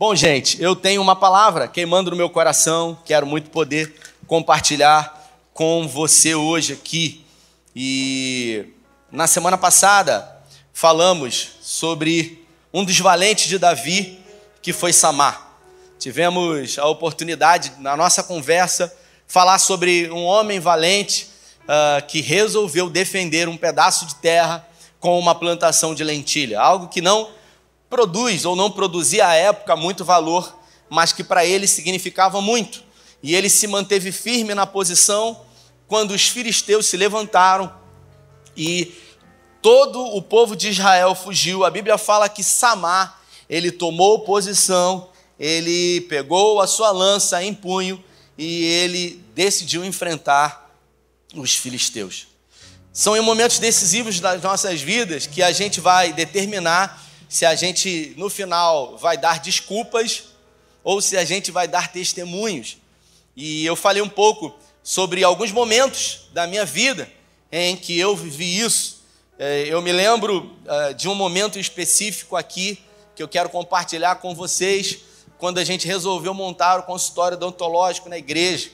Bom, gente, eu tenho uma palavra queimando no meu coração, quero muito poder compartilhar com você hoje aqui. E na semana passada falamos sobre um dos valentes de Davi, que foi Samar. Tivemos a oportunidade, na nossa conversa, falar sobre um homem valente uh, que resolveu defender um pedaço de terra com uma plantação de lentilha, algo que não produz ou não produzia à época muito valor, mas que para ele significava muito. E ele se manteve firme na posição quando os filisteus se levantaram e todo o povo de Israel fugiu. A Bíblia fala que Samar, ele tomou posição, ele pegou a sua lança em punho e ele decidiu enfrentar os filisteus. São em momentos decisivos das nossas vidas que a gente vai determinar se a gente no final vai dar desculpas ou se a gente vai dar testemunhos. E eu falei um pouco sobre alguns momentos da minha vida em que eu vivi isso. É, eu me lembro é, de um momento específico aqui que eu quero compartilhar com vocês, quando a gente resolveu montar o consultório odontológico na igreja.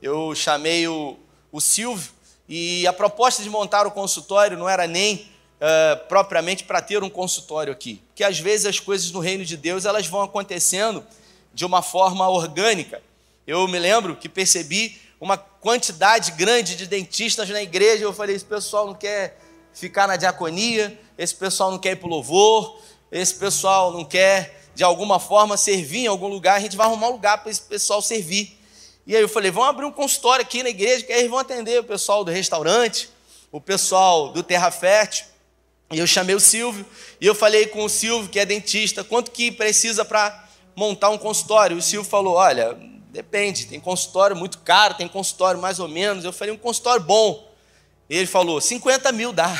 Eu chamei o, o Silvio e a proposta de montar o consultório não era nem uh, propriamente para ter um consultório aqui. Porque às vezes as coisas no reino de Deus elas vão acontecendo de uma forma orgânica. Eu me lembro que percebi uma quantidade grande de dentistas na igreja. Eu falei: esse pessoal não quer ficar na diaconia, esse pessoal não quer ir para o louvor, esse pessoal não quer de alguma forma servir em algum lugar. A gente vai arrumar um lugar para esse pessoal servir. E aí eu falei: vamos abrir um consultório aqui na igreja, que aí eles vão atender o pessoal do restaurante, o pessoal do Terra Fértil. E eu chamei o Silvio e eu falei com o Silvio, que é dentista, quanto que precisa para montar um consultório? O Silvio falou: olha, depende, tem consultório muito caro, tem consultório mais ou menos. Eu falei: um consultório bom. E ele falou: 50 mil dá.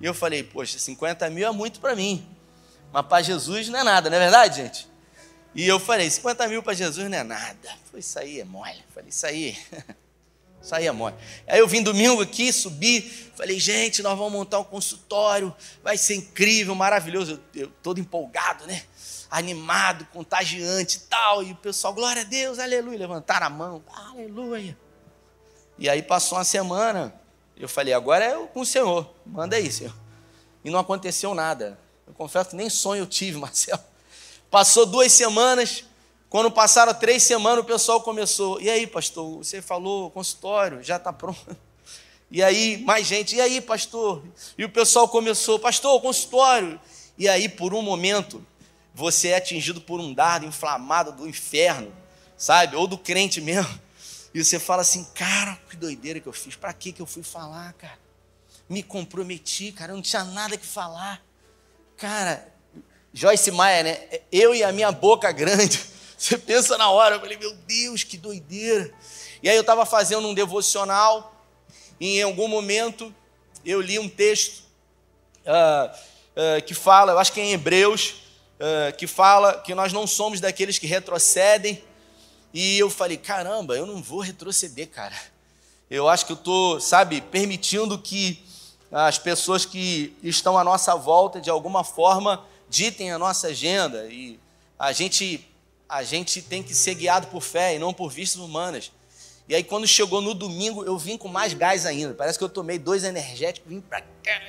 E eu falei: poxa, 50 mil é muito para mim, mas para Jesus não é nada, não é verdade, gente? E eu falei: 50 mil para Jesus não é nada. Foi isso aí, é mole. Falei: isso aí. Saía mole. Aí eu vim domingo aqui, subi, falei, gente, nós vamos montar um consultório, vai ser incrível, maravilhoso. Eu, eu todo empolgado, né? Animado, contagiante e tal. E o pessoal, glória a Deus, aleluia. Levantaram a mão, aleluia. E aí passou uma semana, eu falei, agora é com o Senhor, manda aí, Senhor. E não aconteceu nada. Eu confesso que nem sonho eu tive, Marcelo. Passou duas semanas, quando passaram três semanas, o pessoal começou. E aí, pastor, você falou consultório, já está pronto. E aí, mais gente, e aí, pastor? E o pessoal começou, pastor, consultório. E aí, por um momento, você é atingido por um dardo inflamado do inferno, sabe? Ou do crente mesmo. E você fala assim, cara, que doideira que eu fiz. Para que que eu fui falar, cara? Me comprometi, cara, eu não tinha nada que falar. Cara, Joyce Maia, né? Eu e a minha boca grande. Você pensa na hora, eu falei, meu Deus, que doideira. E aí eu estava fazendo um devocional, e em algum momento eu li um texto uh, uh, que fala, eu acho que é em Hebreus, uh, que fala que nós não somos daqueles que retrocedem. E eu falei, caramba, eu não vou retroceder, cara. Eu acho que eu estou, sabe, permitindo que as pessoas que estão à nossa volta, de alguma forma, ditem a nossa agenda. E a gente a gente tem que ser guiado por fé e não por vistas humanas. E aí, quando chegou no domingo, eu vim com mais gás ainda. Parece que eu tomei dois energéticos, vim para cá.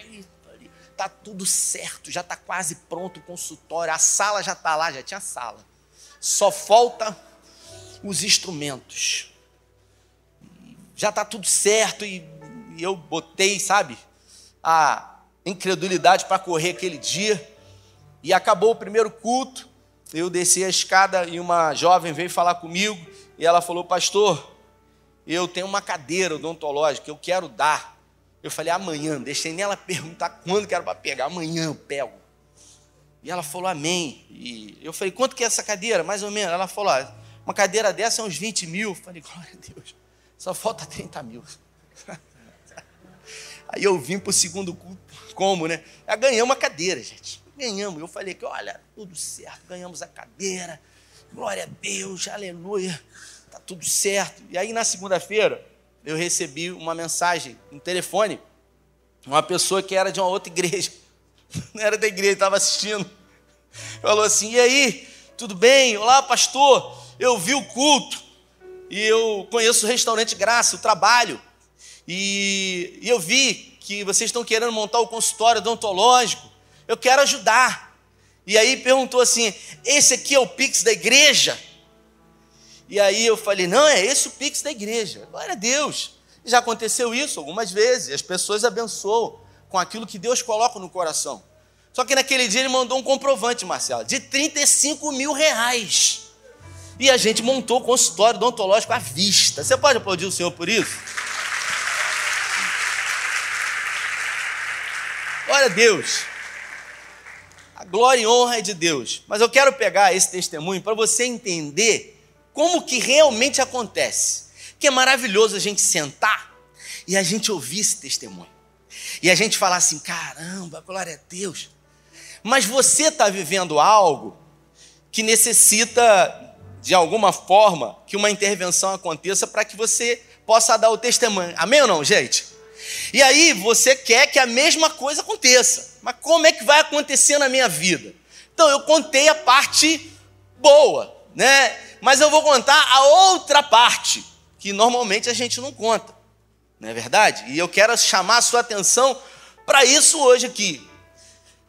Tá tudo certo, já tá quase pronto o consultório. A sala já tá lá, já tinha sala. Só falta os instrumentos. Já tá tudo certo e, e eu botei, sabe, a incredulidade para correr aquele dia. E acabou o primeiro culto eu desci a escada e uma jovem veio falar comigo e ela falou: Pastor, eu tenho uma cadeira odontológica eu quero dar. Eu falei: Amanhã, deixei nela perguntar quando que era para pegar. Amanhã eu pego. E ela falou: Amém. E eu falei: Quanto que é essa cadeira? Mais ou menos. Ela falou: ah, Uma cadeira dessa é uns 20 mil. Eu falei: Glória a Deus, só falta 30 mil. Aí eu vim para o segundo culto, como, né? Eu ganhei uma cadeira, gente ganhamos. Eu falei que, olha, tudo certo, ganhamos a cadeira, glória a Deus, aleluia, tá tudo certo. E aí na segunda-feira eu recebi uma mensagem no telefone, uma pessoa que era de uma outra igreja, não era da igreja, estava assistindo. Falou assim: e aí, tudo bem? Olá, pastor. Eu vi o culto e eu conheço o restaurante Graça, o trabalho. E, e eu vi que vocês estão querendo montar o consultório odontológico. Eu quero ajudar. E aí perguntou assim: esse aqui é o Pix da igreja? E aí eu falei: não, é esse o Pix da igreja. Glória a Deus. Já aconteceu isso algumas vezes. As pessoas abençoam com aquilo que Deus coloca no coração. Só que naquele dia ele mandou um comprovante, Marcelo, de 35 mil reais. E a gente montou o consultório odontológico à vista. Você pode aplaudir o Senhor por isso? Glória a Deus. Glória e honra é de Deus. Mas eu quero pegar esse testemunho para você entender como que realmente acontece. Que é maravilhoso a gente sentar e a gente ouvir esse testemunho. E a gente falar assim: caramba, glória a Deus. Mas você está vivendo algo que necessita, de alguma forma, que uma intervenção aconteça para que você possa dar o testemunho. Amém ou não, gente? E aí você quer que a mesma coisa aconteça. Mas como é que vai acontecer na minha vida? Então eu contei a parte boa, né? Mas eu vou contar a outra parte que normalmente a gente não conta. Não é verdade? E eu quero chamar a sua atenção para isso hoje aqui.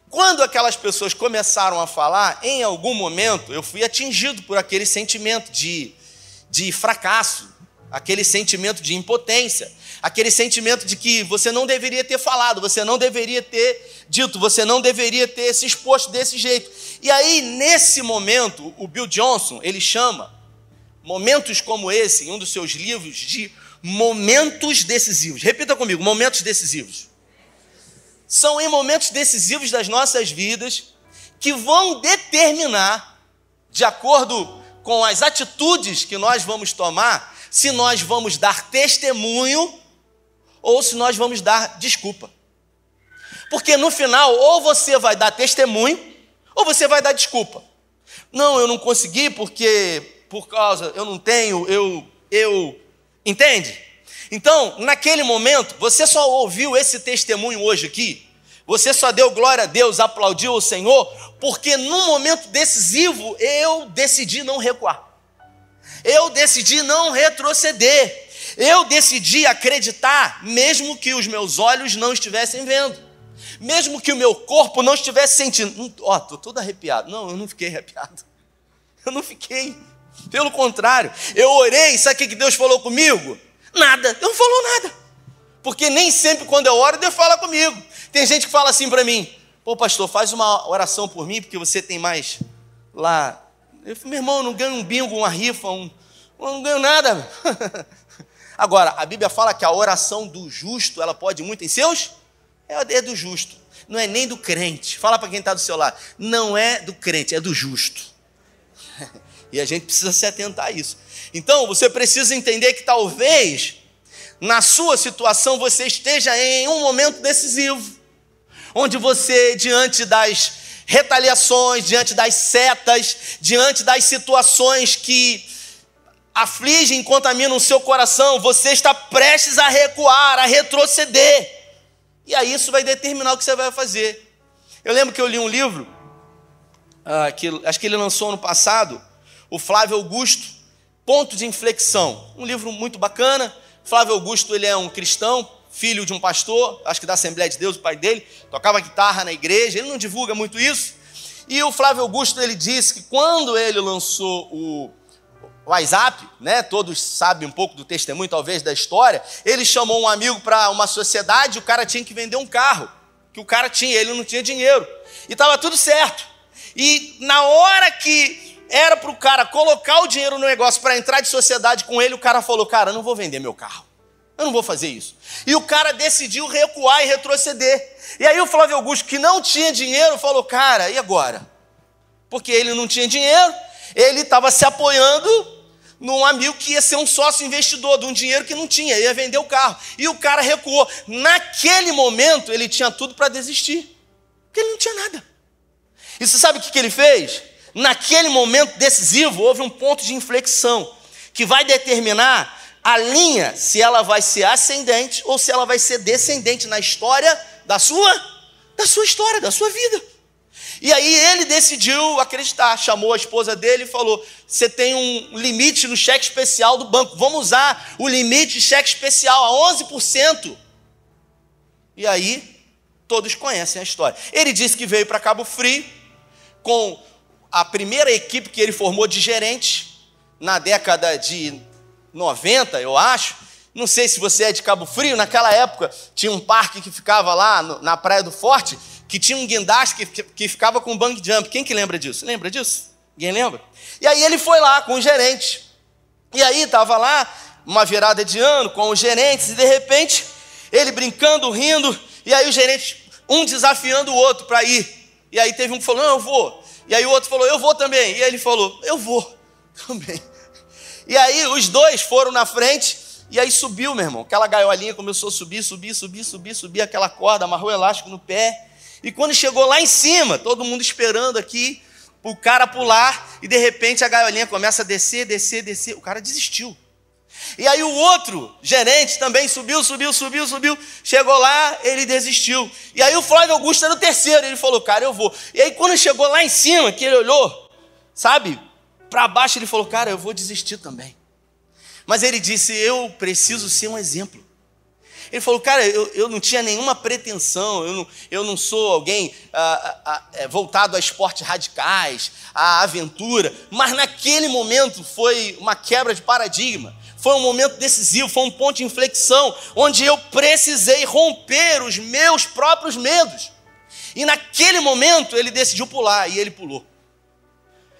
Quando aquelas pessoas começaram a falar, em algum momento eu fui atingido por aquele sentimento de, de fracasso, aquele sentimento de impotência, aquele sentimento de que você não deveria ter falado, você não deveria ter dito, você não deveria ter se exposto desse jeito. E aí, nesse momento, o Bill Johnson, ele chama momentos como esse, em um dos seus livros, de momentos decisivos. Repita comigo: momentos decisivos são em momentos decisivos das nossas vidas que vão determinar, de acordo com as atitudes que nós vamos tomar, se nós vamos dar testemunho ou se nós vamos dar desculpa. Porque no final, ou você vai dar testemunho, ou você vai dar desculpa. Não, eu não consegui porque por causa eu não tenho, eu eu entende? Então, naquele momento, você só ouviu esse testemunho hoje aqui, você só deu glória a Deus, aplaudiu o Senhor, porque num momento decisivo eu decidi não recuar. Eu decidi não retroceder. Eu decidi acreditar, mesmo que os meus olhos não estivessem vendo. Mesmo que o meu corpo não estivesse sentindo. Ó, oh, estou todo arrepiado. Não, eu não fiquei arrepiado. Eu não fiquei. Pelo contrário, eu orei, sabe o que Deus falou comigo? Nada, Ele não falou nada. Porque nem sempre quando eu oro, Deus fala comigo. Tem gente que fala assim para mim: pô, pastor, faz uma oração por mim, porque você tem mais lá. Eu falei, meu irmão, eu não ganho um bingo, uma rifa, um, eu não ganho nada. Agora, a Bíblia fala que a oração do justo, ela pode muito em seus? É do justo, não é nem do crente. Fala para quem está do seu lado, não é do crente, é do justo. E a gente precisa se atentar a isso. Então, você precisa entender que talvez na sua situação você esteja em um momento decisivo, onde você, diante das retaliações, diante das setas, diante das situações que afligem contaminam o seu coração, você está prestes a recuar, a retroceder. E aí isso vai determinar o que você vai fazer. Eu lembro que eu li um livro, uh, que, acho que ele lançou no passado, o Flávio Augusto, Ponto de Inflexão. Um livro muito bacana. Flávio Augusto ele é um cristão, filho de um pastor, acho que da Assembleia de Deus, o pai dele, tocava guitarra na igreja, ele não divulga muito isso. E o Flávio Augusto ele disse que quando ele lançou o WhatsApp, né, todos sabem um pouco do testemunho talvez da história, ele chamou um amigo para uma sociedade, o cara tinha que vender um carro, que o cara tinha, ele não tinha dinheiro. E estava tudo certo. E na hora que era para o cara colocar o dinheiro no negócio para entrar de sociedade com ele, o cara falou: Cara, eu não vou vender meu carro. Eu não vou fazer isso. E o cara decidiu recuar e retroceder. E aí o Flávio Augusto, que não tinha dinheiro, falou: Cara, e agora? Porque ele não tinha dinheiro, ele estava se apoiando num amigo que ia ser um sócio investidor de um dinheiro que não tinha, ia vender o carro. E o cara recuou. Naquele momento, ele tinha tudo para desistir, porque ele não tinha nada. E você sabe o que, que ele fez? naquele momento decisivo, houve um ponto de inflexão que vai determinar a linha se ela vai ser ascendente ou se ela vai ser descendente na história da sua da sua história, da sua vida. E aí ele decidiu acreditar, chamou a esposa dele e falou: Você tem um limite no cheque especial do banco, vamos usar o limite de cheque especial a 11%. E aí, todos conhecem a história. Ele disse que veio para Cabo Frio com a primeira equipe que ele formou de gerente na década de 90, eu acho. Não sei se você é de Cabo Frio, naquela época tinha um parque que ficava lá no, na Praia do Forte, que tinha um guindaste que, que ficava com bang jump. Quem que lembra disso? Lembra disso? Ninguém lembra? E aí ele foi lá com o gerente. E aí estava lá, uma virada de ano com os gerentes, e de repente, ele brincando, rindo, e aí o gerente, um desafiando o outro para ir. E aí teve um que falou, não, eu vou. E aí o outro falou, eu vou também. E aí ele falou, eu vou também. E aí os dois foram na frente, e aí subiu, meu irmão. Aquela gaiolinha começou a subir, subir, subir, subir, subir, aquela corda, amarrou o elástico no pé. E quando chegou lá em cima, todo mundo esperando aqui, o cara pular, e de repente a gaiolinha começa a descer, descer, descer. O cara desistiu. E aí o outro gerente também subiu, subiu, subiu, subiu. Chegou lá, ele desistiu. E aí o Flávio Augusto era o terceiro. Ele falou, cara, eu vou. E aí quando chegou lá em cima, que ele olhou, sabe, para baixo, ele falou, cara, eu vou desistir também. Mas ele disse, eu preciso ser um exemplo. Ele falou, cara, eu, eu não tinha nenhuma pretensão, eu não, eu não sou alguém ah, ah, ah, voltado a esportes radicais, a aventura, mas naquele momento foi uma quebra de paradigma, foi um momento decisivo, foi um ponto de inflexão, onde eu precisei romper os meus próprios medos. E naquele momento ele decidiu pular, e ele pulou.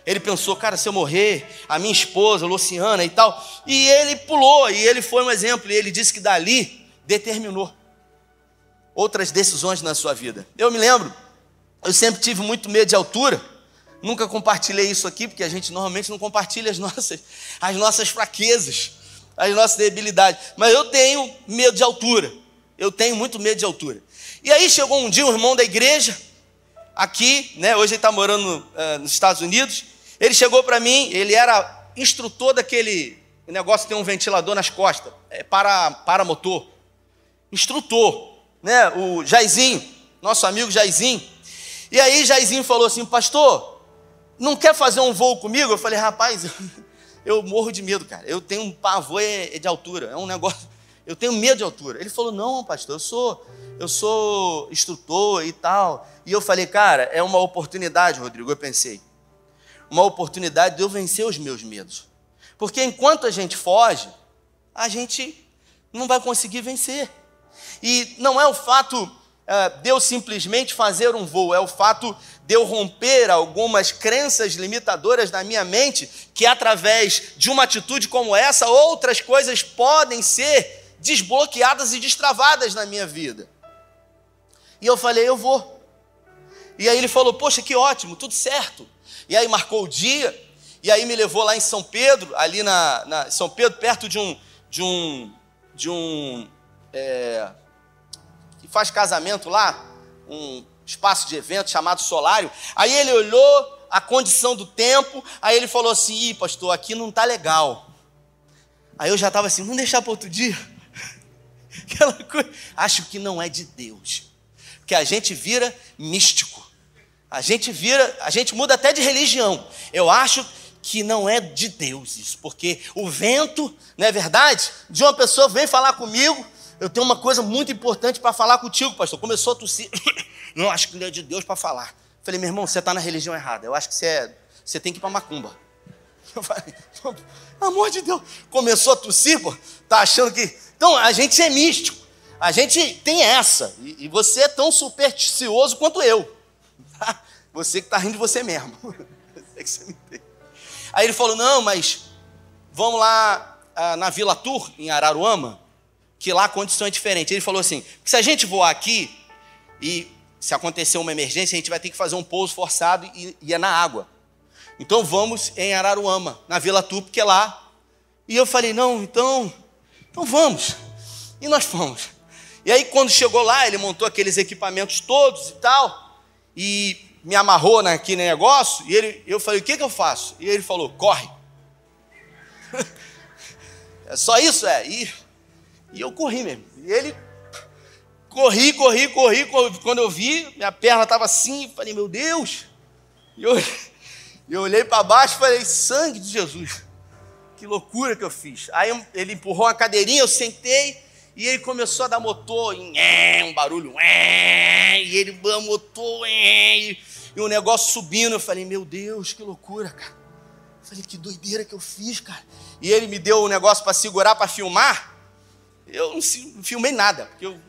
Ele pensou, cara, se eu morrer, a minha esposa, Luciana e tal. E ele pulou, e ele foi um exemplo. E ele disse que dali determinou outras decisões na sua vida. Eu me lembro, eu sempre tive muito medo de altura. Nunca compartilhei isso aqui, porque a gente normalmente não compartilha as nossas, as nossas fraquezas, as nossas debilidades. Mas eu tenho medo de altura. Eu tenho muito medo de altura. E aí chegou um dia um irmão da igreja, aqui, né? Hoje ele está morando uh, nos Estados Unidos. Ele chegou para mim, ele era instrutor daquele negócio que tem um ventilador nas costas, é para, para motor instrutor, né? O Jairzinho, nosso amigo Jairzinho. E aí Jairzinho falou assim, pastor, não quer fazer um voo comigo? Eu falei, rapaz, eu morro de medo, cara. Eu tenho um pavor é, é de altura, é um negócio. Eu tenho medo de altura. Ele falou, não, pastor, eu sou, eu sou instrutor e tal. E eu falei, cara, é uma oportunidade, Rodrigo. Eu pensei, uma oportunidade de eu vencer os meus medos. Porque enquanto a gente foge, a gente não vai conseguir vencer. E não é o fato uh, de eu simplesmente fazer um voo, é o fato de eu romper algumas crenças limitadoras na minha mente, que através de uma atitude como essa, outras coisas podem ser desbloqueadas e destravadas na minha vida. E eu falei, eu vou. E aí ele falou, poxa, que ótimo, tudo certo. E aí marcou o dia, e aí me levou lá em São Pedro, ali na, na São Pedro, perto de um, de um, de um é, faz casamento lá, um espaço de evento chamado Solário. Aí ele olhou a condição do tempo, aí ele falou assim: Ih, pastor, aqui não está legal. Aí eu já estava assim: vamos deixar para outro dia. Aquela coisa. Acho que não é de Deus. Porque a gente vira místico. A gente vira, a gente muda até de religião. Eu acho que não é de Deus isso, porque o vento, não é verdade? De uma pessoa vem falar comigo, eu tenho uma coisa muito importante para falar contigo, pastor. Começou a tossir. Não, acho que ele é de Deus para falar. Falei, meu irmão, você está na religião errada. Eu acho que você, é, você tem que ir para macumba. Eu falei, amor de Deus. Começou a tossir, pô. Tá achando que. Então, a gente é místico. A gente tem essa. E, e você é tão supersticioso quanto eu. Você que está rindo de você mesmo. Você Aí ele falou: não, mas vamos lá ah, na Vila Tour, em Araruama que lá a condição é diferente. Ele falou assim: se a gente voar aqui e se acontecer uma emergência, a gente vai ter que fazer um pouso forçado e, e é na água. Então vamos em Araruama, na Vila Tupi, que é lá. E eu falei: não, então, então vamos. E nós fomos. E aí, quando chegou lá, ele montou aqueles equipamentos todos e tal, e me amarrou naquele negócio. E ele, eu falei: o que, que eu faço? E ele falou: corre. é só isso? É. E e eu corri mesmo. E ele Corri, corri, corri. Quando eu vi, minha perna estava assim, falei, meu Deus. E eu, eu olhei para baixo e falei, sangue de Jesus. Que loucura que eu fiz. Aí ele empurrou uma cadeirinha, eu sentei e ele começou a dar motor, um barulho, e ele motor, e o negócio subindo. Eu falei, meu Deus, que loucura, cara. Eu falei, que doideira que eu fiz, cara. E ele me deu um negócio para segurar, para filmar. Eu não filmei nada, porque eu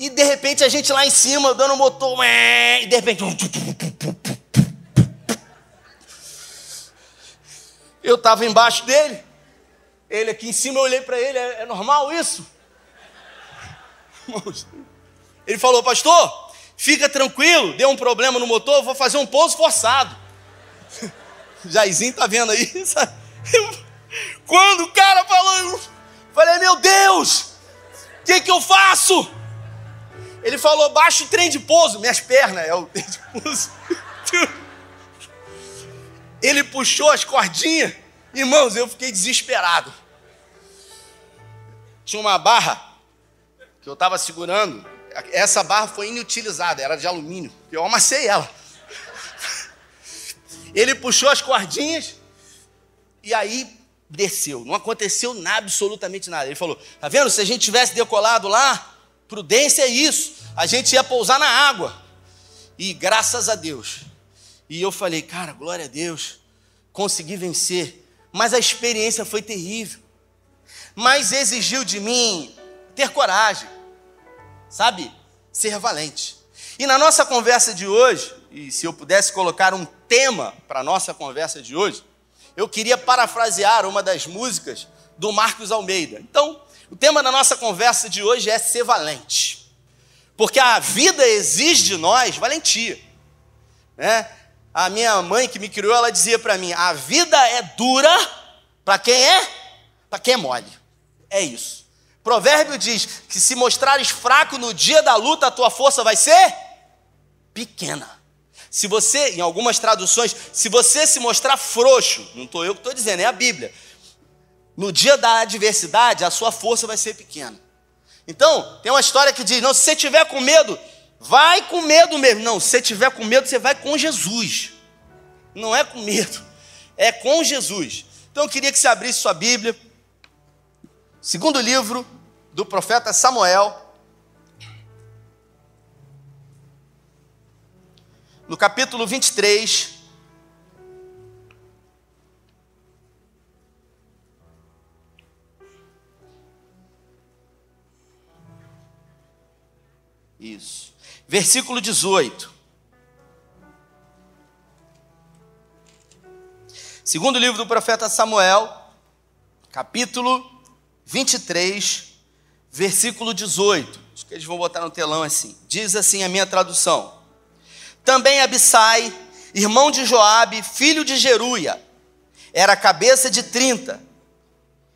e de repente a gente lá em cima, dando motor, e de repente. Eu estava embaixo dele, ele aqui em cima, eu olhei para ele, é, é normal isso? Ele falou, pastor, fica tranquilo, deu um problema no motor, vou fazer um pouso forçado. Jairzinho tá vendo aí? Quando o cara falou, falei, meu Deus, o que, que eu faço? Ele falou, baixa o trem de pouso, minhas pernas, é o trem de pouso. Ele puxou as cordinhas, irmãos, eu fiquei desesperado. Tinha uma barra que eu estava segurando, essa barra foi inutilizada, era de alumínio, eu amassei ela. Ele puxou as cordinhas e aí desceu. Não aconteceu nada, absolutamente nada. Ele falou: Tá vendo? Se a gente tivesse decolado lá, Prudência é isso. A gente ia pousar na água. E graças a Deus. E eu falei, cara, glória a Deus. Consegui vencer. Mas a experiência foi terrível. Mas exigiu de mim ter coragem. Sabe? Ser valente. E na nossa conversa de hoje, e se eu pudesse colocar um tema para a nossa conversa de hoje, eu queria parafrasear uma das músicas do Marcos Almeida. Então, o tema da nossa conversa de hoje é ser valente. Porque a vida exige de nós valentia. Né? A minha mãe que me criou, ela dizia para mim: a vida é dura para quem é? Para quem é mole. É isso. Provérbio diz que se mostrares fraco no dia da luta, a tua força vai ser pequena. Se você, em algumas traduções, se você se mostrar frouxo, não estou eu que estou dizendo, é a Bíblia no dia da adversidade, a sua força vai ser pequena. Então, tem uma história que diz: não, se você tiver com medo, vai com medo mesmo. Não, se você tiver com medo, você vai com Jesus. Não é com medo, é com Jesus. Então, eu queria que você abrisse sua Bíblia, segundo livro do profeta Samuel, no capítulo 23. Isso. Versículo 18. Segundo livro do profeta Samuel, capítulo 23, versículo 18. Acho que eles vão botar no telão assim. Diz assim a minha tradução: Também Abissai, irmão de Joabe, filho de Jeruia, era cabeça de trinta,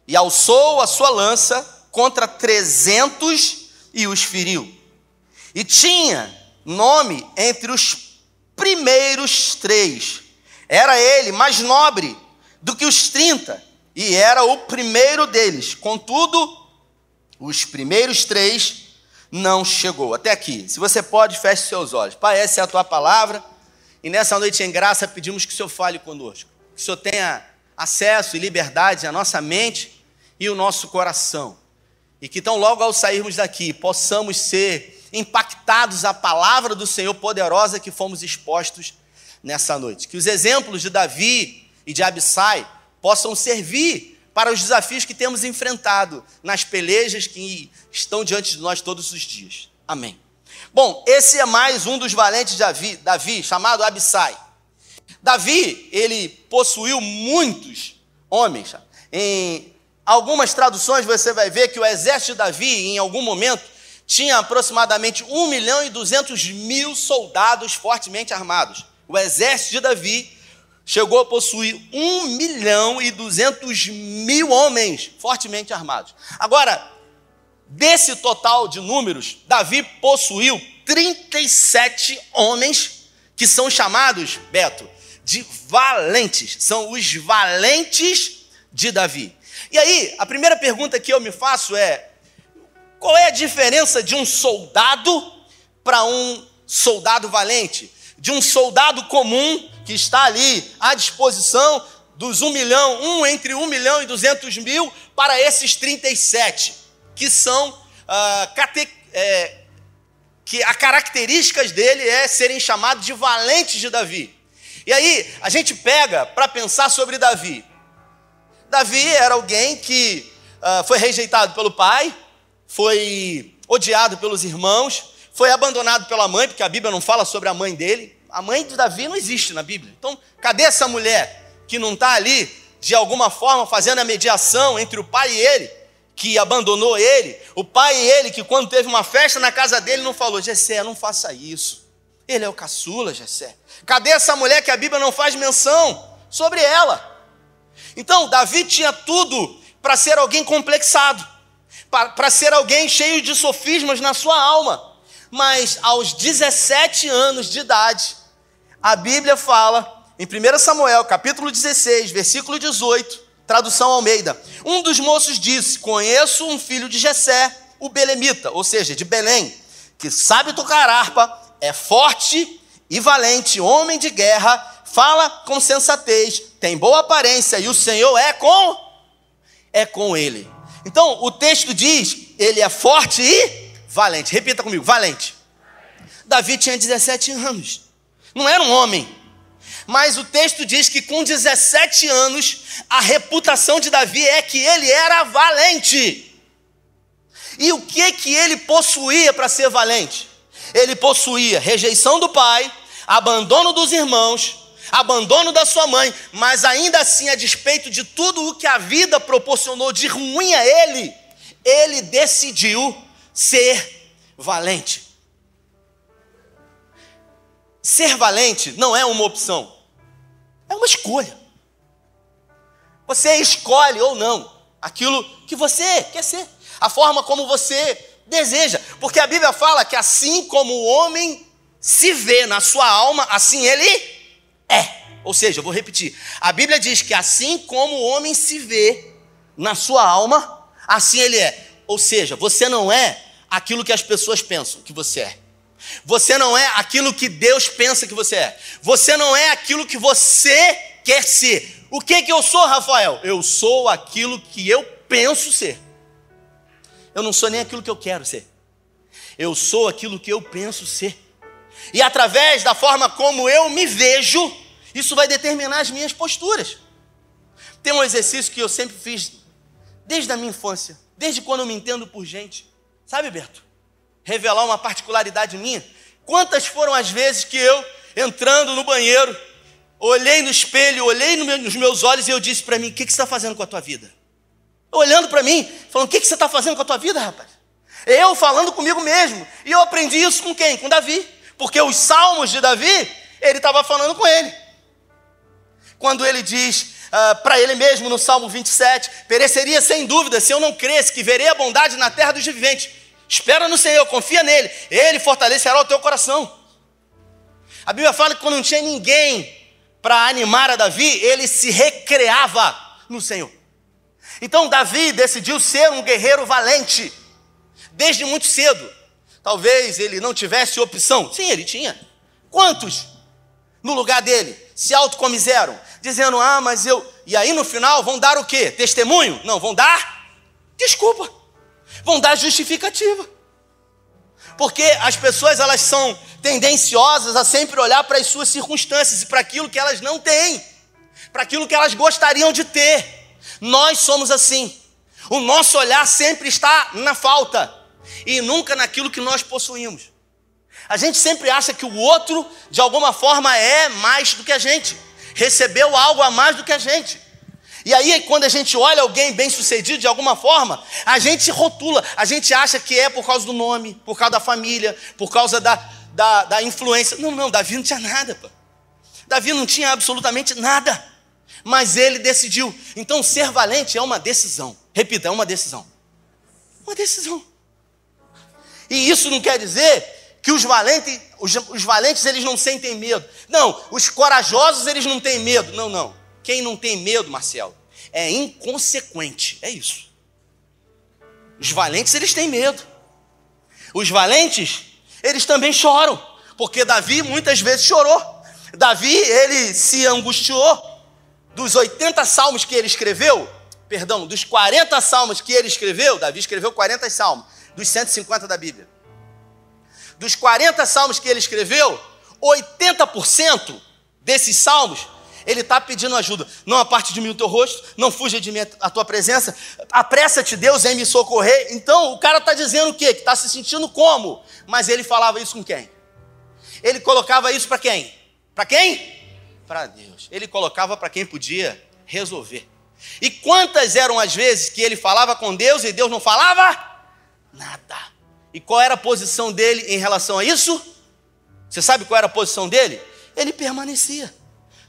e alçou a sua lança contra trezentos e os feriu e tinha nome entre os primeiros três. Era ele mais nobre do que os trinta, e era o primeiro deles. Contudo, os primeiros três não chegou. Até aqui. Se você pode, feche seus olhos. Pai, essa é a tua palavra. E nessa noite em graça pedimos que o Senhor fale conosco. Que o Senhor tenha acesso e liberdade à nossa mente e o nosso coração. E que tão logo ao sairmos daqui possamos ser impactados à palavra do Senhor poderosa que fomos expostos nessa noite. Que os exemplos de Davi e de Abissai possam servir para os desafios que temos enfrentado nas pelejas que estão diante de nós todos os dias. Amém. Bom, esse é mais um dos valentes de Davi, Davi chamado Abissai. Davi, ele possuiu muitos homens. Em algumas traduções você vai ver que o exército de Davi, em algum momento, tinha aproximadamente 1 milhão e 200 mil soldados fortemente armados. O exército de Davi chegou a possuir 1 milhão e 200 mil homens fortemente armados. Agora, desse total de números, Davi possuiu 37 homens que são chamados, Beto, de valentes. São os valentes de Davi. E aí, a primeira pergunta que eu me faço é: Qual é a diferença de um soldado para um soldado valente? De um soldado comum que está ali à disposição dos um milhão, um entre um milhão e duzentos mil, para esses 37, que são ah, cate, é, que a características dele é serem chamados de valentes de Davi. E aí, a gente pega para pensar sobre Davi. Davi era alguém que uh, foi rejeitado pelo pai, foi odiado pelos irmãos, foi abandonado pela mãe, porque a Bíblia não fala sobre a mãe dele. A mãe de Davi não existe na Bíblia. Então, cadê essa mulher que não está ali, de alguma forma, fazendo a mediação entre o pai e ele, que abandonou ele? O pai e ele, que quando teve uma festa na casa dele, não falou: Gessé, não faça isso. Ele é o caçula, Gessé. Cadê essa mulher que a Bíblia não faz menção sobre ela? Então, Davi tinha tudo para ser alguém complexado para ser alguém cheio de sofismas na sua alma. Mas aos 17 anos de idade, a Bíblia fala, em 1 Samuel, capítulo 16, versículo 18, tradução Almeida: Um dos moços disse: Conheço um filho de Jessé, o belemita, ou seja, de Belém, que sabe tocar harpa, é forte e valente, homem de guerra, fala com sensatez, tem boa aparência e o Senhor é com é com ele. Então, o texto diz: ele é forte e valente. Repita comigo: valente. Davi tinha 17 anos, não era um homem. Mas o texto diz que com 17 anos, a reputação de Davi é que ele era valente. E o que que ele possuía para ser valente? Ele possuía rejeição do pai, abandono dos irmãos, abandono da sua mãe, mas ainda assim, a despeito de tudo o que a vida proporcionou de ruim a ele, ele decidiu ser valente. Ser valente não é uma opção, é uma escolha. Você escolhe ou não aquilo que você quer ser, a forma como você deseja, porque a Bíblia fala que assim como o homem se vê na sua alma, assim ele é. Ou seja, vou repetir. A Bíblia diz que assim como o homem se vê na sua alma, assim ele é. Ou seja, você não é aquilo que as pessoas pensam que você é. Você não é aquilo que Deus pensa que você é. Você não é aquilo que você quer ser. O que que eu sou, Rafael? Eu sou aquilo que eu penso ser. Eu não sou nem aquilo que eu quero ser. Eu sou aquilo que eu penso ser. E através da forma como eu me vejo, isso vai determinar as minhas posturas. Tem um exercício que eu sempre fiz desde a minha infância, desde quando eu me entendo por gente. Sabe, Berto? Revelar uma particularidade minha. Quantas foram as vezes que eu, entrando no banheiro, olhei no espelho, olhei nos meus olhos e eu disse para mim: O que, que você está fazendo com a tua vida? Olhando para mim, falando: O que, que você está fazendo com a tua vida, rapaz? Eu falando comigo mesmo. E eu aprendi isso com quem? Com Davi. Porque os salmos de Davi, ele estava falando com ele. Quando ele diz uh, para ele mesmo no Salmo 27, pereceria sem dúvida se eu não cresce que verei a bondade na terra dos viventes. Espera no Senhor, confia nele, ele fortalecerá o teu coração. A Bíblia fala que quando não tinha ninguém para animar a Davi, ele se recreava no Senhor. Então Davi decidiu ser um guerreiro valente, desde muito cedo. Talvez ele não tivesse opção. Sim, ele tinha. Quantos no lugar dele se autocomiseram, dizendo: "Ah, mas eu". E aí no final vão dar o quê? Testemunho? Não, vão dar desculpa. Vão dar justificativa. Porque as pessoas elas são tendenciosas a sempre olhar para as suas circunstâncias e para aquilo que elas não têm, para aquilo que elas gostariam de ter. Nós somos assim. O nosso olhar sempre está na falta e nunca naquilo que nós possuímos. A gente sempre acha que o outro, de alguma forma, é mais do que a gente, recebeu algo a mais do que a gente. E aí, quando a gente olha alguém bem sucedido de alguma forma, a gente rotula, a gente acha que é por causa do nome, por causa da família, por causa da, da, da influência. Não, não, Davi não tinha nada, pô. Davi não tinha absolutamente nada, mas ele decidiu. Então, ser valente é uma decisão. Repita, é uma decisão. Uma decisão. E isso não quer dizer que os valentes, os, os, valentes eles não sentem medo. Não, os corajosos eles não têm medo. Não, não. Quem não tem medo, Marcelo, é inconsequente. É isso. Os valentes eles têm medo. Os valentes, eles também choram, porque Davi muitas vezes chorou. Davi, ele se angustiou. Dos 80 salmos que ele escreveu, perdão, dos 40 salmos que ele escreveu, Davi escreveu 40 salmos, dos 150 da Bíblia. Dos 40 salmos que ele escreveu, 80% desses salmos ele está pedindo ajuda. Não aparte de mim o teu rosto, não fuja de mim a tua presença, apressa-te, Deus, em me socorrer. Então, o cara está dizendo o quê? Que está se sentindo como? Mas ele falava isso com quem? Ele colocava isso para quem? Para quem? Para Deus. Ele colocava para quem podia resolver. E quantas eram as vezes que ele falava com Deus e Deus não falava? Nada. E qual era a posição dele em relação a isso? Você sabe qual era a posição dele? Ele permanecia.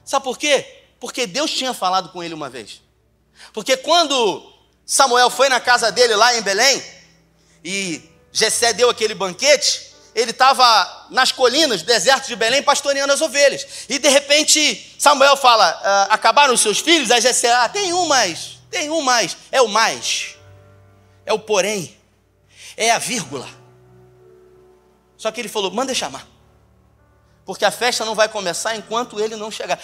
Sabe por quê? Porque Deus tinha falado com ele uma vez. Porque quando Samuel foi na casa dele lá em Belém, e Jessé deu aquele banquete, ele estava nas colinas do deserto de Belém pastoreando as ovelhas. E de repente Samuel fala: ah, acabaram os seus filhos? Aí Jessé, ah, tem um mais, tem um mais. É o mais, é o porém, é a vírgula. Só que ele falou: manda chamar porque a festa não vai começar enquanto ele não chegar.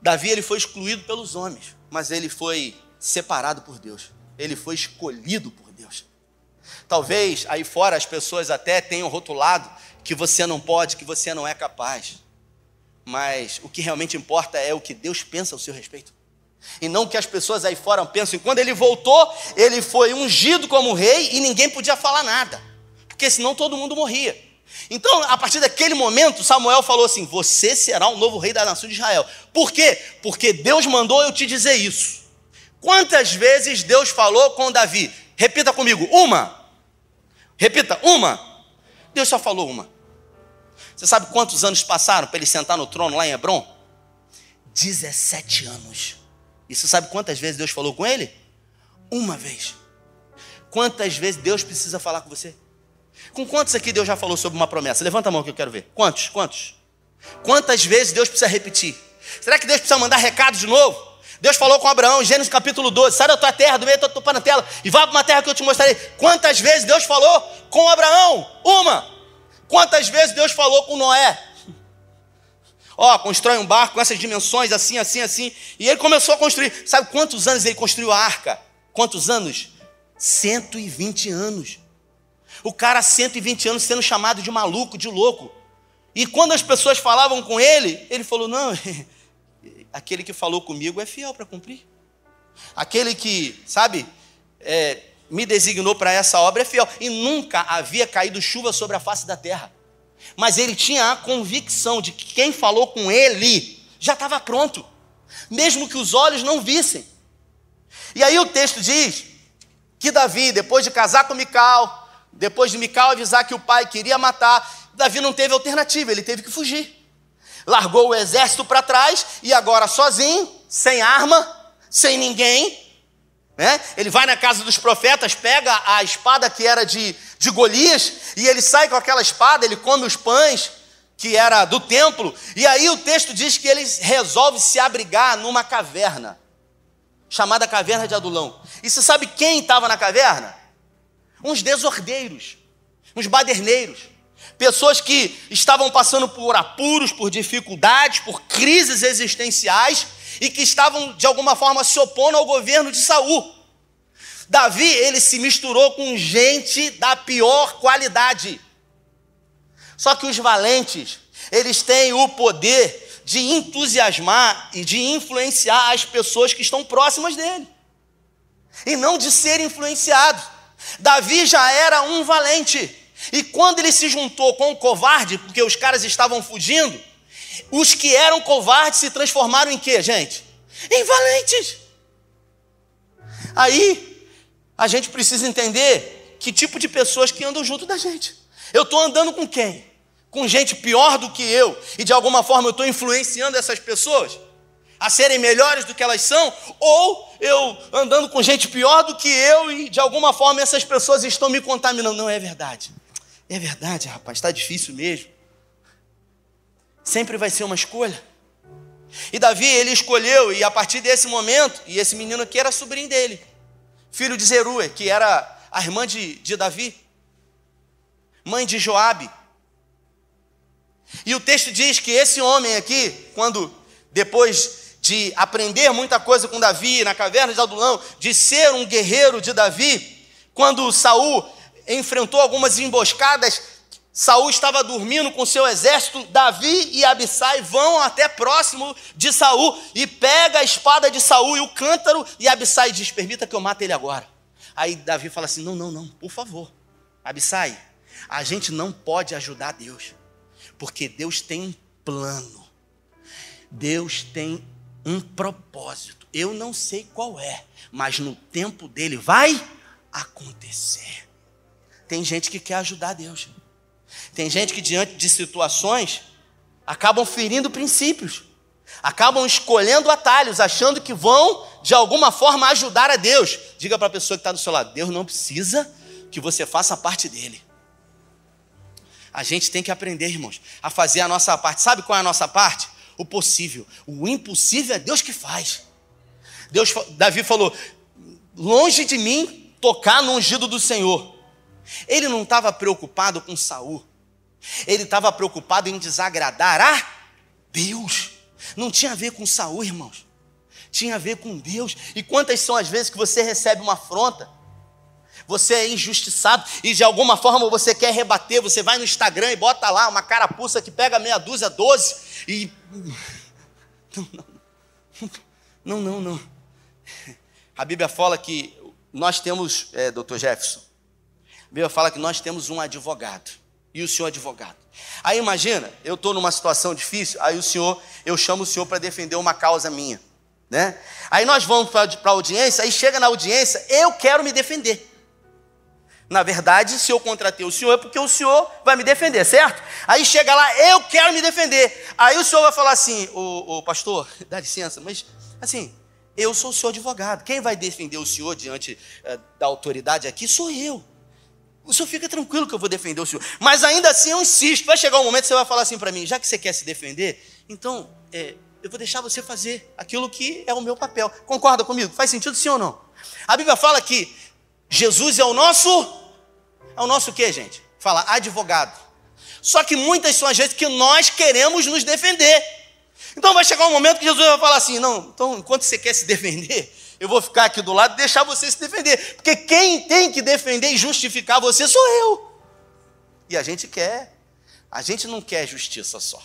Davi ele foi excluído pelos homens, mas ele foi separado por Deus. Ele foi escolhido por Deus. Talvez aí fora as pessoas até tenham rotulado que você não pode, que você não é capaz. Mas o que realmente importa é o que Deus pensa ao seu respeito. E não que as pessoas aí fora pensem. Quando ele voltou, ele foi ungido como rei e ninguém podia falar nada. Porque senão todo mundo morria. Então, a partir daquele momento, Samuel falou assim: Você será o novo rei da nação de Israel. Por quê? Porque Deus mandou eu te dizer isso. Quantas vezes Deus falou com Davi? Repita comigo: Uma. Repita: Uma. Deus só falou uma. Você sabe quantos anos passaram para ele sentar no trono lá em Hebron? 17 anos. E você sabe quantas vezes Deus falou com ele? Uma vez. Quantas vezes Deus precisa falar com você? Com quantos aqui Deus já falou sobre uma promessa? Levanta a mão que eu quero ver. Quantos? Quantos? Quantas vezes Deus precisa repetir? Será que Deus precisa mandar recado de novo? Deus falou com Abraão, Gênesis capítulo 12: sai da tua terra, do meio da tua parentela, e vá para uma terra que eu te mostrarei. Quantas vezes Deus falou com Abraão? Uma. Quantas vezes Deus falou com Noé? Ó, constrói um barco com essas dimensões, assim, assim, assim. E ele começou a construir. Sabe quantos anos ele construiu a arca? Quantos anos? 120 anos. O cara, 120 anos, sendo chamado de maluco, de louco. E quando as pessoas falavam com ele, ele falou: Não, aquele que falou comigo é fiel para cumprir. Aquele que, sabe, é, me designou para essa obra é fiel. E nunca havia caído chuva sobre a face da terra. Mas ele tinha a convicção de que quem falou com ele já estava pronto, mesmo que os olhos não vissem. E aí o texto diz que Davi, depois de casar com Mical, depois de Mical avisar que o pai queria matar, Davi não teve alternativa, ele teve que fugir. Largou o exército para trás e agora sozinho, sem arma, sem ninguém. Né? Ele vai na casa dos profetas, pega a espada que era de, de Golias e ele sai com aquela espada, ele come os pães que era do templo. E aí o texto diz que ele resolve se abrigar numa caverna, chamada Caverna de Adulão. E você sabe quem estava na caverna? uns desordeiros, uns baderneiros, pessoas que estavam passando por apuros, por dificuldades, por crises existenciais e que estavam de alguma forma se opondo ao governo de Saul. Davi, ele se misturou com gente da pior qualidade. Só que os valentes, eles têm o poder de entusiasmar e de influenciar as pessoas que estão próximas dele. E não de ser influenciado. Davi já era um valente. E quando ele se juntou com o covarde, porque os caras estavam fugindo, os que eram covardes se transformaram em quê, gente? Em valentes. Aí, a gente precisa entender que tipo de pessoas que andam junto da gente. Eu estou andando com quem? Com gente pior do que eu, e de alguma forma eu estou influenciando essas pessoas? a serem melhores do que elas são, ou eu andando com gente pior do que eu e de alguma forma essas pessoas estão me contaminando. Não é verdade. É verdade, rapaz, está difícil mesmo. Sempre vai ser uma escolha. E Davi, ele escolheu, e a partir desse momento, e esse menino aqui era sobrinho dele, filho de Zerua, que era a irmã de, de Davi. mãe de Joabe. E o texto diz que esse homem aqui, quando depois de aprender muita coisa com Davi na caverna de Adulão, de ser um guerreiro de Davi, quando Saul enfrentou algumas emboscadas, Saul estava dormindo com seu exército, Davi e Abissai vão até próximo de Saul e pega a espada de Saul e o cântaro e Abissai diz: "Permita que eu mate ele agora". Aí Davi fala assim: "Não, não, não, por favor. Abissai, a gente não pode ajudar Deus, porque Deus tem um plano. Deus tem um propósito. Eu não sei qual é, mas no tempo dele vai acontecer. Tem gente que quer ajudar Deus. Tem gente que, diante de situações, acabam ferindo princípios, acabam escolhendo atalhos, achando que vão, de alguma forma, ajudar a Deus. Diga para a pessoa que está do seu lado: Deus não precisa que você faça parte dele. A gente tem que aprender, irmãos, a fazer a nossa parte. Sabe qual é a nossa parte? O possível. O impossível é Deus que faz. Deus, Davi falou: longe de mim tocar no ungido do Senhor. Ele não estava preocupado com Saul. Ele estava preocupado em desagradar a Deus. Não tinha a ver com Saul, irmãos. Tinha a ver com Deus. E quantas são as vezes que você recebe uma afronta? Você é injustiçado e de alguma forma você quer rebater, você vai no Instagram e bota lá uma carapuça que pega meia dúzia, doze e. Não, não, não, não. A Bíblia fala que nós temos, é, doutor Jefferson, a Bíblia fala que nós temos um advogado. E o senhor advogado. Aí imagina, eu estou numa situação difícil, aí o senhor, eu chamo o senhor para defender uma causa minha. Né? Aí nós vamos para a audiência, aí chega na audiência, eu quero me defender. Na verdade, se eu contratei o senhor é porque o senhor vai me defender, certo? Aí chega lá, eu quero me defender. Aí o senhor vai falar assim, o, o pastor, dá licença, mas assim, eu sou o seu advogado. Quem vai defender o senhor diante uh, da autoridade aqui sou eu. O senhor fica tranquilo que eu vou defender o senhor. Mas ainda assim eu insisto. Vai chegar um momento que você vai falar assim para mim: já que você quer se defender, então é, eu vou deixar você fazer aquilo que é o meu papel. Concorda comigo? Faz sentido sim ou não? A Bíblia fala que Jesus é o nosso. É o nosso quê, gente? Fala advogado. Só que muitas são as vezes que nós queremos nos defender. Então vai chegar um momento que Jesus vai falar assim: não, então enquanto você quer se defender, eu vou ficar aqui do lado e deixar você se defender. Porque quem tem que defender e justificar você sou eu. E a gente quer. A gente não quer justiça só.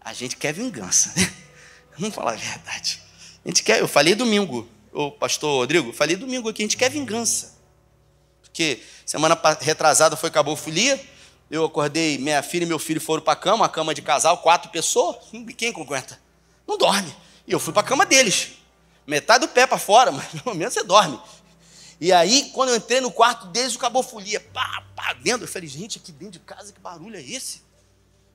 A gente quer vingança. Né? Vamos falar a verdade. A gente quer, eu falei domingo, o pastor Rodrigo, falei domingo aqui, a gente quer vingança. Porque semana retrasada foi cabofolia, eu acordei, minha filha e meu filho foram para a cama, a cama de casal, quatro pessoas, quem aguenta? Não dorme. E eu fui para a cama deles metade do pé para fora, mas pelo menos você dorme. E aí, quando eu entrei no quarto deles, acabou a folia, pá, pá, dentro. Eu falei, gente, aqui dentro de casa, que barulho é esse?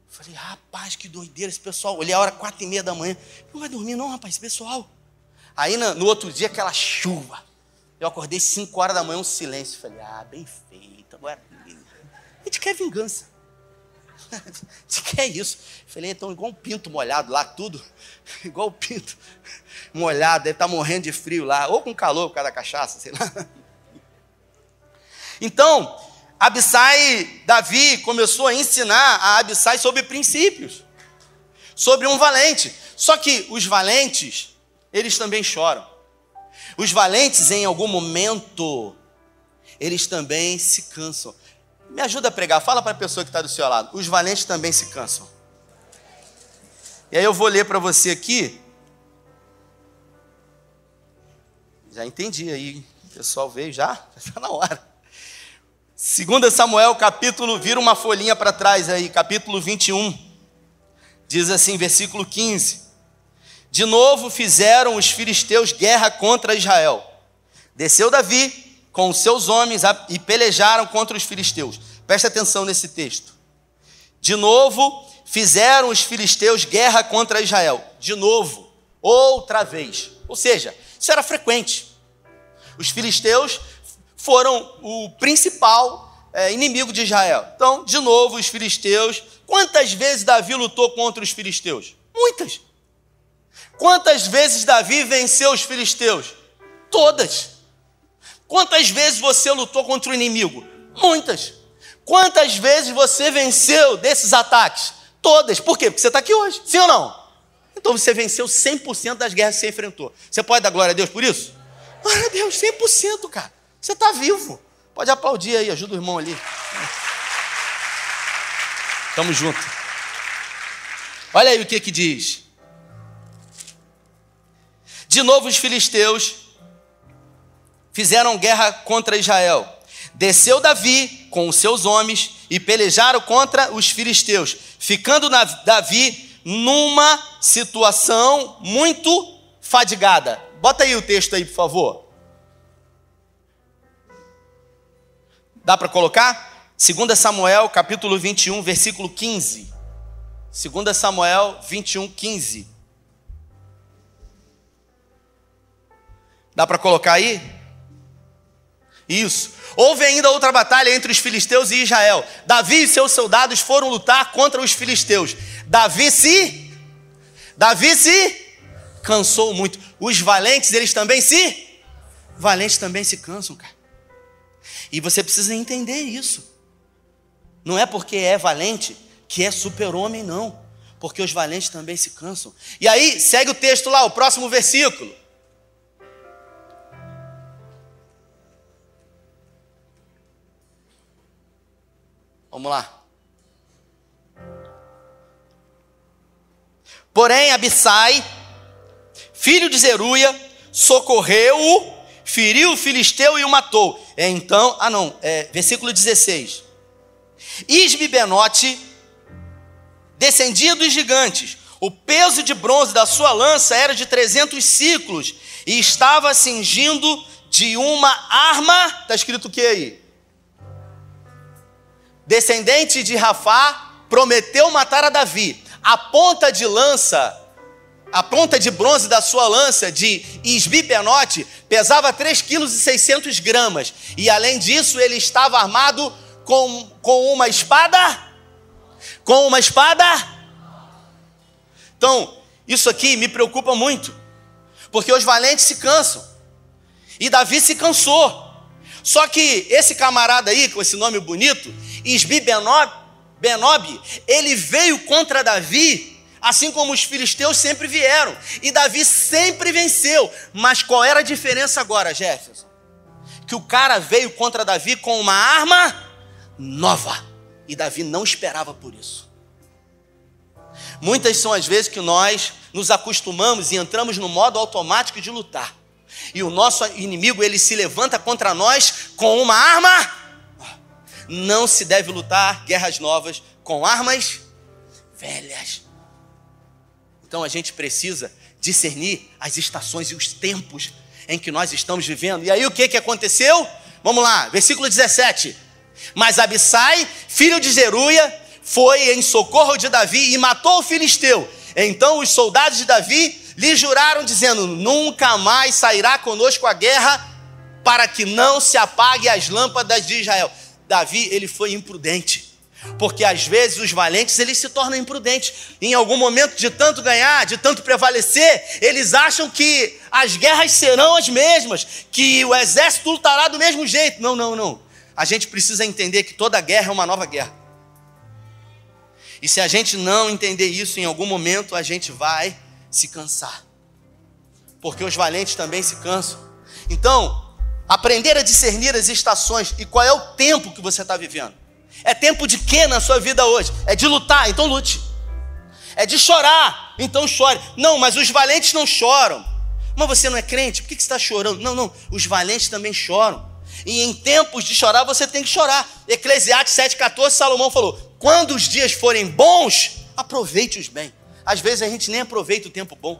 Eu falei, rapaz, que doideira esse pessoal. Olhei a hora quatro e meia da manhã. Não vai dormir não, rapaz, esse pessoal. Aí, no outro dia, aquela chuva. Eu acordei cinco horas da manhã, um silêncio. Eu falei, ah, bem feito. Agora, a gente quer vingança. A gente quer isso. Eu falei, então, igual um pinto molhado lá, tudo. Igual o pinto molhado, deve estar tá morrendo de frio lá, ou com calor por causa da cachaça, sei lá. Então, Abissai, Davi começou a ensinar a Abissai sobre princípios, sobre um valente. Só que os valentes, eles também choram. Os valentes, em algum momento, eles também se cansam. Me ajuda a pregar, fala para a pessoa que está do seu lado. Os valentes também se cansam. E aí eu vou ler para você aqui Já entendi aí. O pessoal veio já, já está na hora. 2 Samuel, capítulo, vira uma folhinha para trás aí, capítulo 21. Diz assim, versículo 15: De novo fizeram os filisteus guerra contra Israel. Desceu Davi com os seus homens e pelejaram contra os filisteus. Preste atenção nesse texto. De novo fizeram os filisteus guerra contra Israel. De novo, outra vez. Ou seja, isso era frequente. Os filisteus foram o principal é, inimigo de Israel. Então, de novo, os filisteus. Quantas vezes Davi lutou contra os filisteus? Muitas. Quantas vezes Davi venceu os filisteus? Todas. Quantas vezes você lutou contra o inimigo? Muitas. Quantas vezes você venceu desses ataques? Todas. Por quê? Porque você está aqui hoje. Sim ou não? Então você venceu 100% das guerras que você enfrentou. Você pode dar glória a Deus por isso? Glória a Deus, 100%, cara. Você está vivo. Pode aplaudir aí, ajuda o irmão ali. Tamo junto. Olha aí o que que diz. De novo os filisteus fizeram guerra contra Israel. Desceu Davi com os seus homens e pelejaram contra os filisteus, ficando Davi numa situação muito fadigada. Bota aí o texto aí, por favor. Dá para colocar? 2 Samuel, capítulo 21, versículo 15. 2 Samuel 21, 15. Dá para colocar aí? Isso. Houve ainda outra batalha entre os filisteus e Israel. Davi e seus soldados foram lutar contra os filisteus. Davi se Davi se cansou muito. Os valentes, eles também se valentes também se cansam, cara. E você precisa entender isso. Não é porque é valente que é super-homem, não. Porque os valentes também se cansam. E aí, segue o texto lá, o próximo versículo. Vamos lá. Porém, Abissai, filho de Zeruia, socorreu-o, feriu o filisteu e o matou. Então, ah não, é, versículo 16. Isbibenote descendia dos gigantes. O peso de bronze da sua lança era de 300 ciclos e estava cingindo de uma arma, está escrito o que aí? Descendente de Rafá, prometeu matar a Davi. A ponta de lança, a ponta de bronze da sua lança de Isbibenote pesava 3,6 kg. E além disso, ele estava armado com, com uma espada com uma espada. Então, isso aqui me preocupa muito, porque os valentes se cansam, e Davi se cansou. Só que esse camarada aí, com esse nome bonito, Isbi Benob, ele veio contra Davi, assim como os filisteus sempre vieram, e Davi sempre venceu. Mas qual era a diferença agora, Jefferson? Que o cara veio contra Davi com uma arma nova. E Davi não esperava por isso. Muitas são as vezes que nós nos acostumamos e entramos no modo automático de lutar. E o nosso inimigo, ele se levanta contra nós com uma arma. Não se deve lutar guerras novas com armas velhas. Então a gente precisa discernir as estações e os tempos em que nós estamos vivendo. E aí o que, que aconteceu? Vamos lá, versículo 17. Mas Abissai, filho de Zeruia, foi em socorro de Davi e matou o filisteu. Então os soldados de Davi lhe juraram, dizendo: Nunca mais sairá conosco a guerra, para que não se apague as lâmpadas de Israel. Davi, ele foi imprudente. Porque às vezes os valentes eles se tornam imprudentes. Em algum momento de tanto ganhar, de tanto prevalecer, eles acham que as guerras serão as mesmas, que o exército lutará do mesmo jeito. Não, não, não a gente precisa entender que toda guerra é uma nova guerra. E se a gente não entender isso, em algum momento a gente vai se cansar. Porque os valentes também se cansam. Então, aprender a discernir as estações e qual é o tempo que você está vivendo. É tempo de quê na sua vida hoje? É de lutar, então lute. É de chorar, então chore. Não, mas os valentes não choram. Mas você não é crente, por que você está chorando? Não, não, os valentes também choram. E em tempos de chorar, você tem que chorar. Eclesiastes 7,14, Salomão falou: quando os dias forem bons, aproveite-os bem. Às vezes a gente nem aproveita o tempo bom.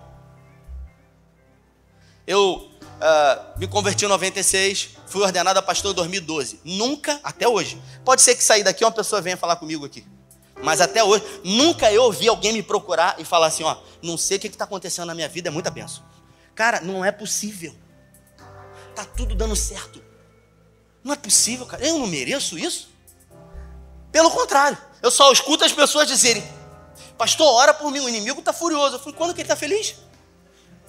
Eu uh, me converti em 96, fui ordenado a pastor em 2012. Nunca, até hoje, pode ser que sair daqui uma pessoa venha falar comigo aqui. Mas até hoje, nunca eu ouvi alguém me procurar e falar assim: ó, não sei o que está acontecendo na minha vida, é muita benção. Cara, não é possível. Tá tudo dando certo. Não é possível, cara. Eu não mereço isso. Pelo contrário, eu só escuto as pessoas dizerem: Pastor, ora por mim, o inimigo está furioso. Eu falei: Quando que ele está feliz?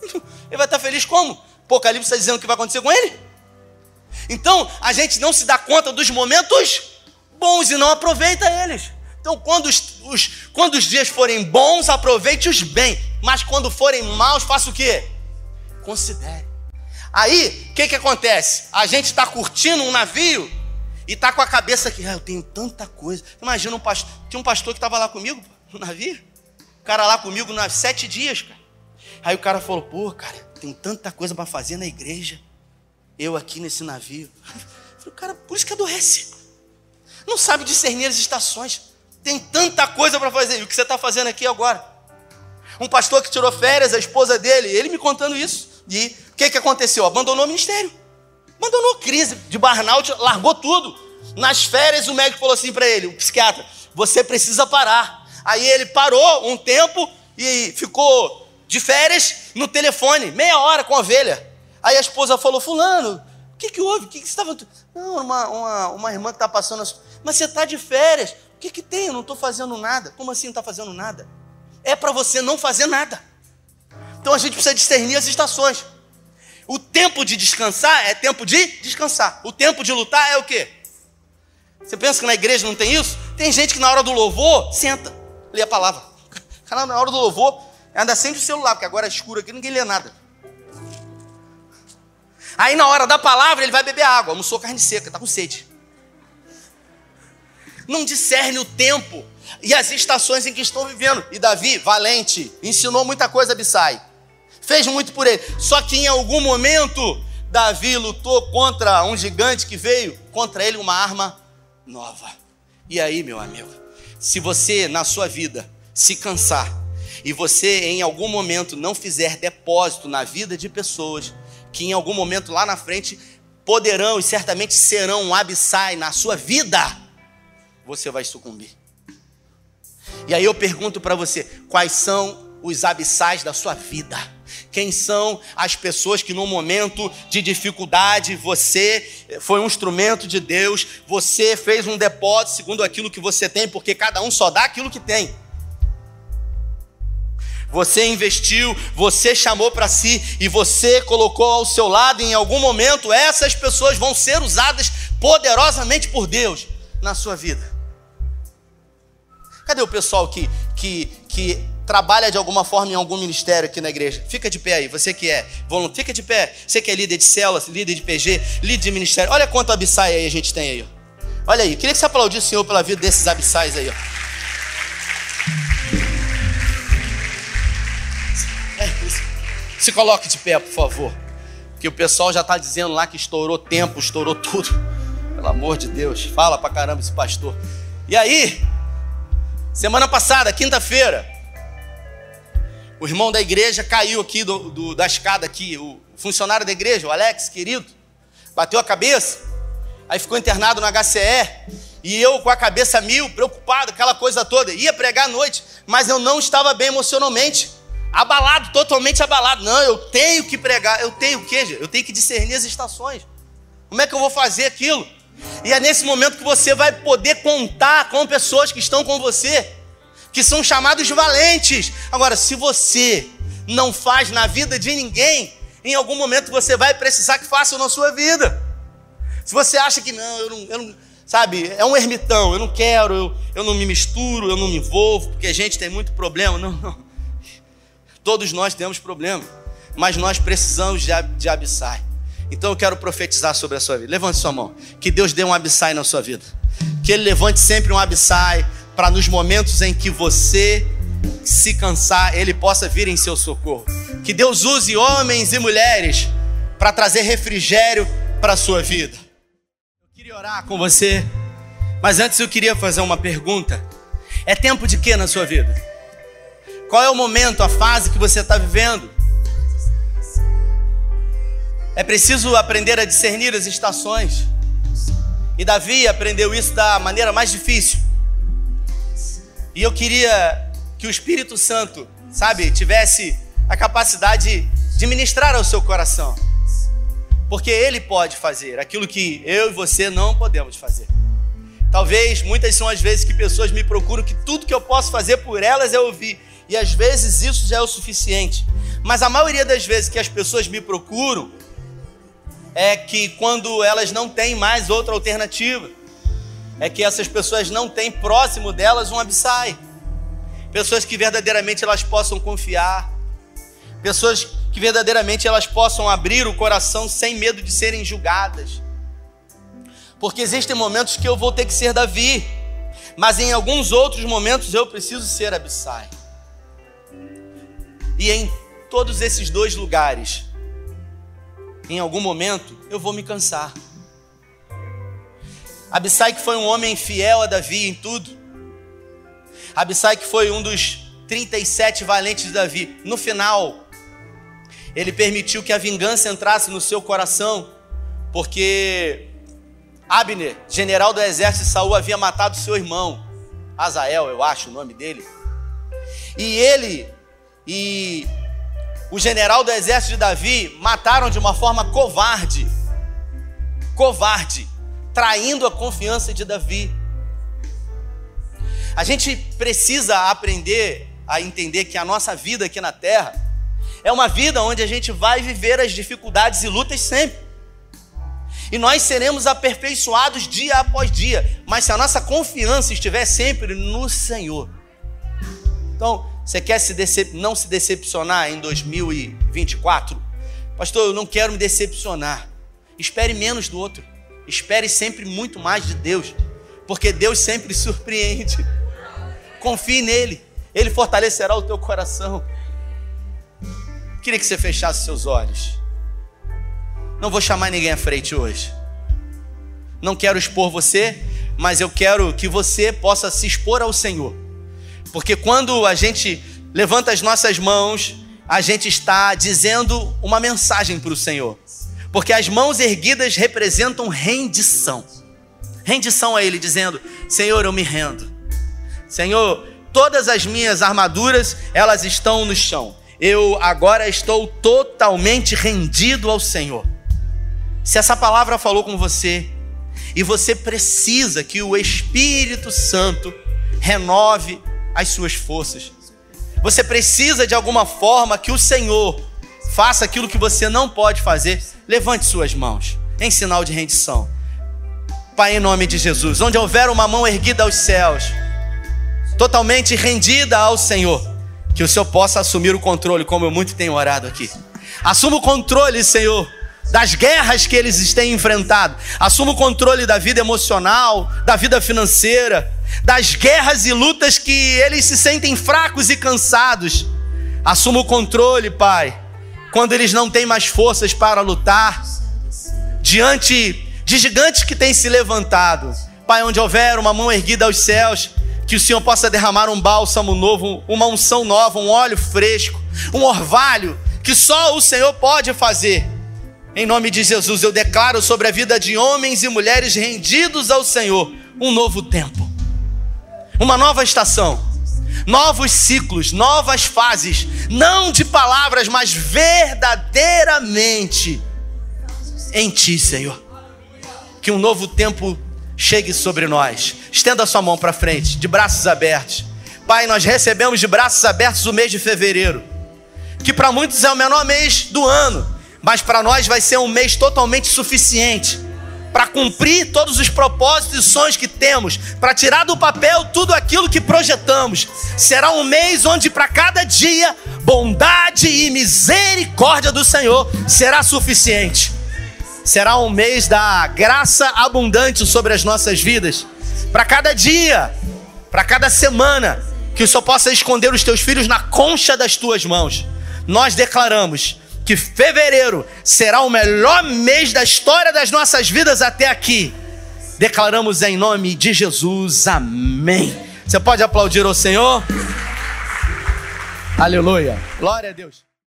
Ele vai estar tá feliz como? Apocalipse está dizendo o que vai acontecer com ele? Então, a gente não se dá conta dos momentos bons e não aproveita eles. Então, quando os, os, quando os dias forem bons, aproveite-os bem. Mas quando forem maus, faça o quê? Considere. Aí, o que, que acontece? A gente está curtindo um navio e está com a cabeça aqui, ah, eu tenho tanta coisa. Imagina um pastor, tinha um pastor que estava lá comigo no navio, o cara lá comigo nas sete dias, cara. Aí o cara falou, pô, cara, tem tanta coisa para fazer na igreja, eu aqui nesse navio. falei, cara, por isso que adoece. Não sabe discernir as estações. Tem tanta coisa para fazer. E o que você está fazendo aqui agora? Um pastor que tirou férias, a esposa dele, ele me contando isso. E o que, que aconteceu? Abandonou o ministério. Abandonou crise de burnout, largou tudo. Nas férias, o médico falou assim para ele, o psiquiatra: você precisa parar. Aí ele parou um tempo e ficou de férias no telefone, meia hora com a ovelha. Aí a esposa falou: Fulano, o que, que houve? O que, que você estava. Não, uma, uma, uma irmã que está passando. Mas você está de férias. O que, que tem? Eu não estou fazendo nada. Como assim não está fazendo nada? É para você não fazer nada. Então a gente precisa discernir as estações. O tempo de descansar é tempo de descansar. O tempo de lutar é o quê? Você pensa que na igreja não tem isso? Tem gente que na hora do louvor senta, lê a palavra. Na hora do louvor anda sempre o celular, porque agora é escuro aqui, ninguém lê nada. Aí na hora da palavra ele vai beber água, almoçou carne seca, está com sede não discerne o tempo e as estações em que estão vivendo. E Davi, valente, ensinou muita coisa a Abissai, fez muito por ele. Só que em algum momento, Davi lutou contra um gigante que veio contra ele uma arma nova. E aí, meu amigo, se você na sua vida se cansar e você em algum momento não fizer depósito na vida de pessoas que em algum momento lá na frente poderão e certamente serão um abissai na sua vida, você vai sucumbir. E aí eu pergunto para você: quais são os abissais da sua vida? Quem são as pessoas que no momento de dificuldade você foi um instrumento de Deus, você fez um depósito segundo aquilo que você tem, porque cada um só dá aquilo que tem. Você investiu, você chamou para si e você colocou ao seu lado, em algum momento essas pessoas vão ser usadas poderosamente por Deus na sua vida. Cadê o pessoal que, que, que trabalha de alguma forma em algum ministério aqui na igreja? Fica de pé aí, você que é voluntário, fica de pé. Você que é líder de célula, líder de PG, líder de ministério. Olha quanto abissai aí a gente tem aí. Olha aí, queria que você aplaudisse o Senhor pela vida desses abissais aí. Ó. Se coloque de pé, por favor. Que o pessoal já está dizendo lá que estourou tempo, estourou tudo. Pelo amor de Deus, fala pra caramba esse pastor. E aí, Semana passada, quinta-feira, o irmão da igreja caiu aqui do, do, da escada aqui, o funcionário da igreja, o Alex, querido, bateu a cabeça, aí ficou internado no HCE, e eu com a cabeça mil, preocupado, aquela coisa toda, ia pregar à noite, mas eu não estava bem emocionalmente, abalado, totalmente abalado. Não, eu tenho que pregar, eu tenho o? Eu tenho que discernir as estações. Como é que eu vou fazer aquilo? E é nesse momento que você vai poder contar com pessoas que estão com você, que são chamados valentes. Agora, se você não faz na vida de ninguém, em algum momento você vai precisar que façam na sua vida. Se você acha que não, eu não, eu não sabe, é um ermitão, eu não quero, eu, eu não me misturo, eu não me envolvo, porque a gente tem muito problema. Não, não. Todos nós temos problema, mas nós precisamos de, de Abissai. Então eu quero profetizar sobre a sua vida. Levante sua mão. Que Deus dê um abissai na sua vida. Que Ele levante sempre um abissai para nos momentos em que você se cansar, Ele possa vir em seu socorro. Que Deus use homens e mulheres para trazer refrigério para a sua vida. Eu queria orar com você, mas antes eu queria fazer uma pergunta. É tempo de quê na sua vida? Qual é o momento, a fase que você está vivendo? É preciso aprender a discernir as estações. E Davi aprendeu isso da maneira mais difícil. E eu queria que o Espírito Santo, sabe, tivesse a capacidade de ministrar ao seu coração. Porque ele pode fazer aquilo que eu e você não podemos fazer. Talvez muitas são as vezes que pessoas me procuram que tudo que eu posso fazer por elas é ouvir. E às vezes isso já é o suficiente. Mas a maioria das vezes que as pessoas me procuram, é que quando elas não têm mais outra alternativa. é que essas pessoas não têm próximo delas um Abissai. Pessoas que verdadeiramente elas possam confiar. Pessoas que verdadeiramente elas possam abrir o coração sem medo de serem julgadas. Porque existem momentos que eu vou ter que ser Davi, mas em alguns outros momentos eu preciso ser Abissai. E em todos esses dois lugares, em algum momento, eu vou me cansar. Abissai que foi um homem fiel a Davi em tudo. Abissai que foi um dos 37 valentes de Davi. No final, ele permitiu que a vingança entrasse no seu coração, porque Abner, general do exército de Saul, havia matado seu irmão, Azael, eu acho o nome dele. E ele e o general do exército de Davi mataram de uma forma covarde. Covarde traindo a confiança de Davi. A gente precisa aprender a entender que a nossa vida aqui na terra é uma vida onde a gente vai viver as dificuldades e lutas sempre. E nós seremos aperfeiçoados dia após dia, mas se a nossa confiança estiver sempre no Senhor. Então, você quer se decep... não se decepcionar em 2024? Pastor, eu não quero me decepcionar. Espere menos do outro. Espere sempre muito mais de Deus, porque Deus sempre surpreende. Confie nele, ele fortalecerá o teu coração. Queria que você fechasse seus olhos. Não vou chamar ninguém à frente hoje. Não quero expor você, mas eu quero que você possa se expor ao Senhor. Porque quando a gente levanta as nossas mãos, a gente está dizendo uma mensagem para o Senhor. Porque as mãos erguidas representam rendição. Rendição a Ele, dizendo: Senhor, eu me rendo. Senhor, todas as minhas armaduras, elas estão no chão. Eu agora estou totalmente rendido ao Senhor. Se essa palavra falou com você, e você precisa que o Espírito Santo renove as suas forças. Você precisa de alguma forma que o Senhor faça aquilo que você não pode fazer. Levante suas mãos em sinal de rendição. Pai, em nome de Jesus, onde houver uma mão erguida aos céus, totalmente rendida ao Senhor, que o Senhor possa assumir o controle, como eu muito tenho orado aqui. Assuma o controle, Senhor, das guerras que eles têm enfrentado. Assuma o controle da vida emocional, da vida financeira, das guerras e lutas que eles se sentem fracos e cansados. Assuma o controle, Pai quando eles não têm mais forças para lutar, diante de gigantes que têm se levantado. Pai, onde houver uma mão erguida aos céus, que o Senhor possa derramar um bálsamo novo, uma unção nova, um óleo fresco, um orvalho que só o Senhor pode fazer. Em nome de Jesus, eu declaro sobre a vida de homens e mulheres rendidos ao Senhor um novo tempo, uma nova estação novos ciclos, novas fases, não de palavras, mas verdadeiramente em Ti, Senhor. Que um novo tempo chegue sobre nós. Estenda a sua mão para frente, de braços abertos. Pai, nós recebemos de braços abertos o mês de fevereiro, que para muitos é o menor mês do ano, mas para nós vai ser um mês totalmente suficiente para cumprir todos os propósitos e sonhos que temos, para tirar do papel tudo aquilo que projetamos. Será um mês onde para cada dia bondade e misericórdia do Senhor será suficiente. Será um mês da graça abundante sobre as nossas vidas. Para cada dia, para cada semana, que o Senhor possa esconder os teus filhos na concha das tuas mãos. Nós declaramos que fevereiro será o melhor mês da história das nossas vidas até aqui. Declaramos em nome de Jesus, amém. Você pode aplaudir ao Senhor? Aleluia. Glória a Deus.